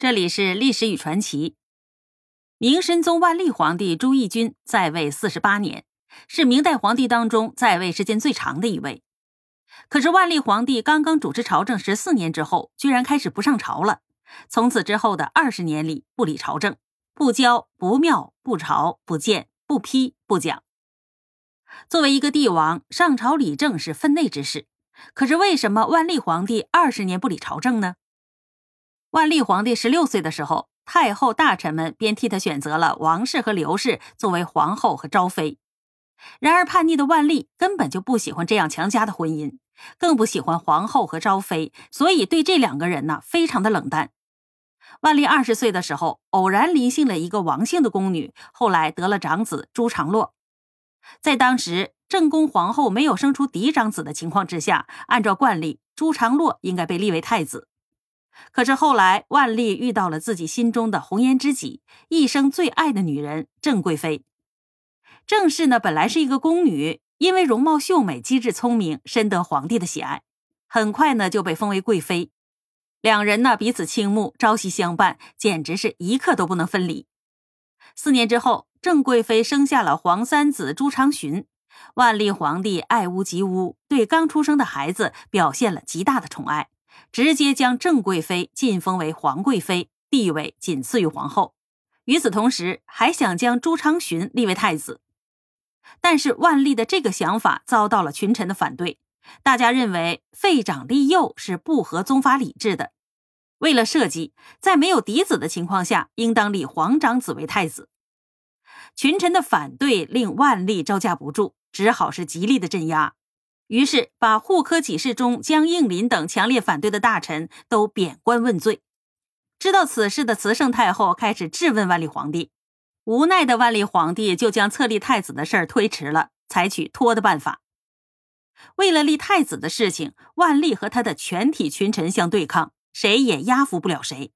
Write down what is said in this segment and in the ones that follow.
这里是历史与传奇。明神宗万历皇帝朱翊钧在位四十八年，是明代皇帝当中在位时间最长的一位。可是万历皇帝刚刚主持朝政十四年之后，居然开始不上朝了。从此之后的二十年里，不理朝政，不教、不庙、不朝、不见、不批、不讲。作为一个帝王，上朝理政是分内之事。可是为什么万历皇帝二十年不理朝政呢？万历皇帝十六岁的时候，太后大臣们便替他选择了王氏和刘氏作为皇后和昭妃。然而叛逆的万历根本就不喜欢这样强加的婚姻，更不喜欢皇后和昭妃，所以对这两个人呢非常的冷淡。万历二十岁的时候，偶然临幸了一个王姓的宫女，后来得了长子朱常洛。在当时正宫皇后没有生出嫡长子的情况之下，按照惯例，朱常洛应该被立为太子。可是后来，万历遇到了自己心中的红颜知己，一生最爱的女人郑贵妃。郑氏呢，本来是一个宫女，因为容貌秀美、机智聪明，深得皇帝的喜爱，很快呢就被封为贵妃。两人呢彼此倾慕，朝夕相伴，简直是一刻都不能分离。四年之后，郑贵妃生下了皇三子朱常洵。万历皇帝爱屋及乌，对刚出生的孩子表现了极大的宠爱。直接将郑贵妃晋封为皇贵妃，地位仅次于皇后。与此同时，还想将朱常洵立为太子。但是万历的这个想法遭到了群臣的反对，大家认为废长立幼是不合宗法礼制的。为了社稷，在没有嫡子的情况下，应当立皇长子为太子。群臣的反对令万历招架不住，只好是极力的镇压。于是，把户科给事中江应麟等强烈反对的大臣都贬官问罪。知道此事的慈圣太后开始质问万历皇帝，无奈的万历皇帝就将册立太子的事儿推迟了，采取拖的办法。为了立太子的事情，万历和他的全体群臣相对抗，谁也压服不了谁，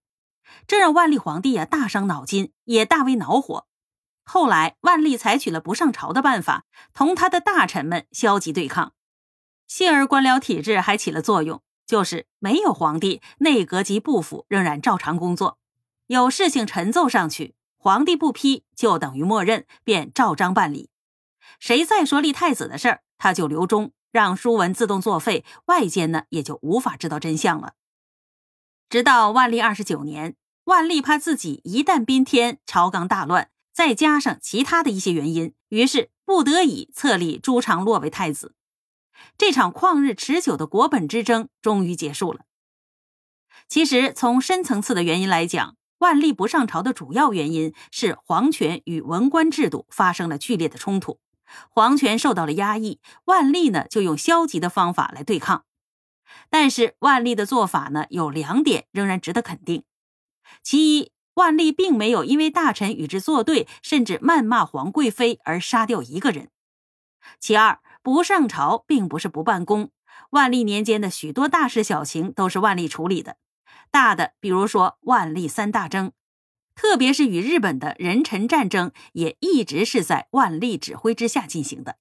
这让万历皇帝啊大伤脑筋，也大为恼火。后来，万历采取了不上朝的办法，同他的大臣们消极对抗。幸而官僚体制还起了作用，就是没有皇帝，内阁及部府仍然照常工作。有事情陈奏上去，皇帝不批，就等于默认，便照章办理。谁再说立太子的事儿，他就留中，让书文自动作废，外间呢也就无法知道真相了。直到万历二十九年，万历怕自己一旦宾天，朝纲大乱，再加上其他的一些原因，于是不得已册立朱常洛为太子。这场旷日持久的国本之争终于结束了。其实，从深层次的原因来讲，万历不上朝的主要原因是皇权与文官制度发生了剧烈的冲突，皇权受到了压抑。万历呢，就用消极的方法来对抗。但是，万历的做法呢，有两点仍然值得肯定：其一，万历并没有因为大臣与之作对，甚至谩骂皇贵妃而杀掉一个人；其二。不上朝并不是不办公，万历年间的许多大事小情都是万历处理的。大的，比如说万历三大征，特别是与日本的壬辰战争，也一直是在万历指挥之下进行的。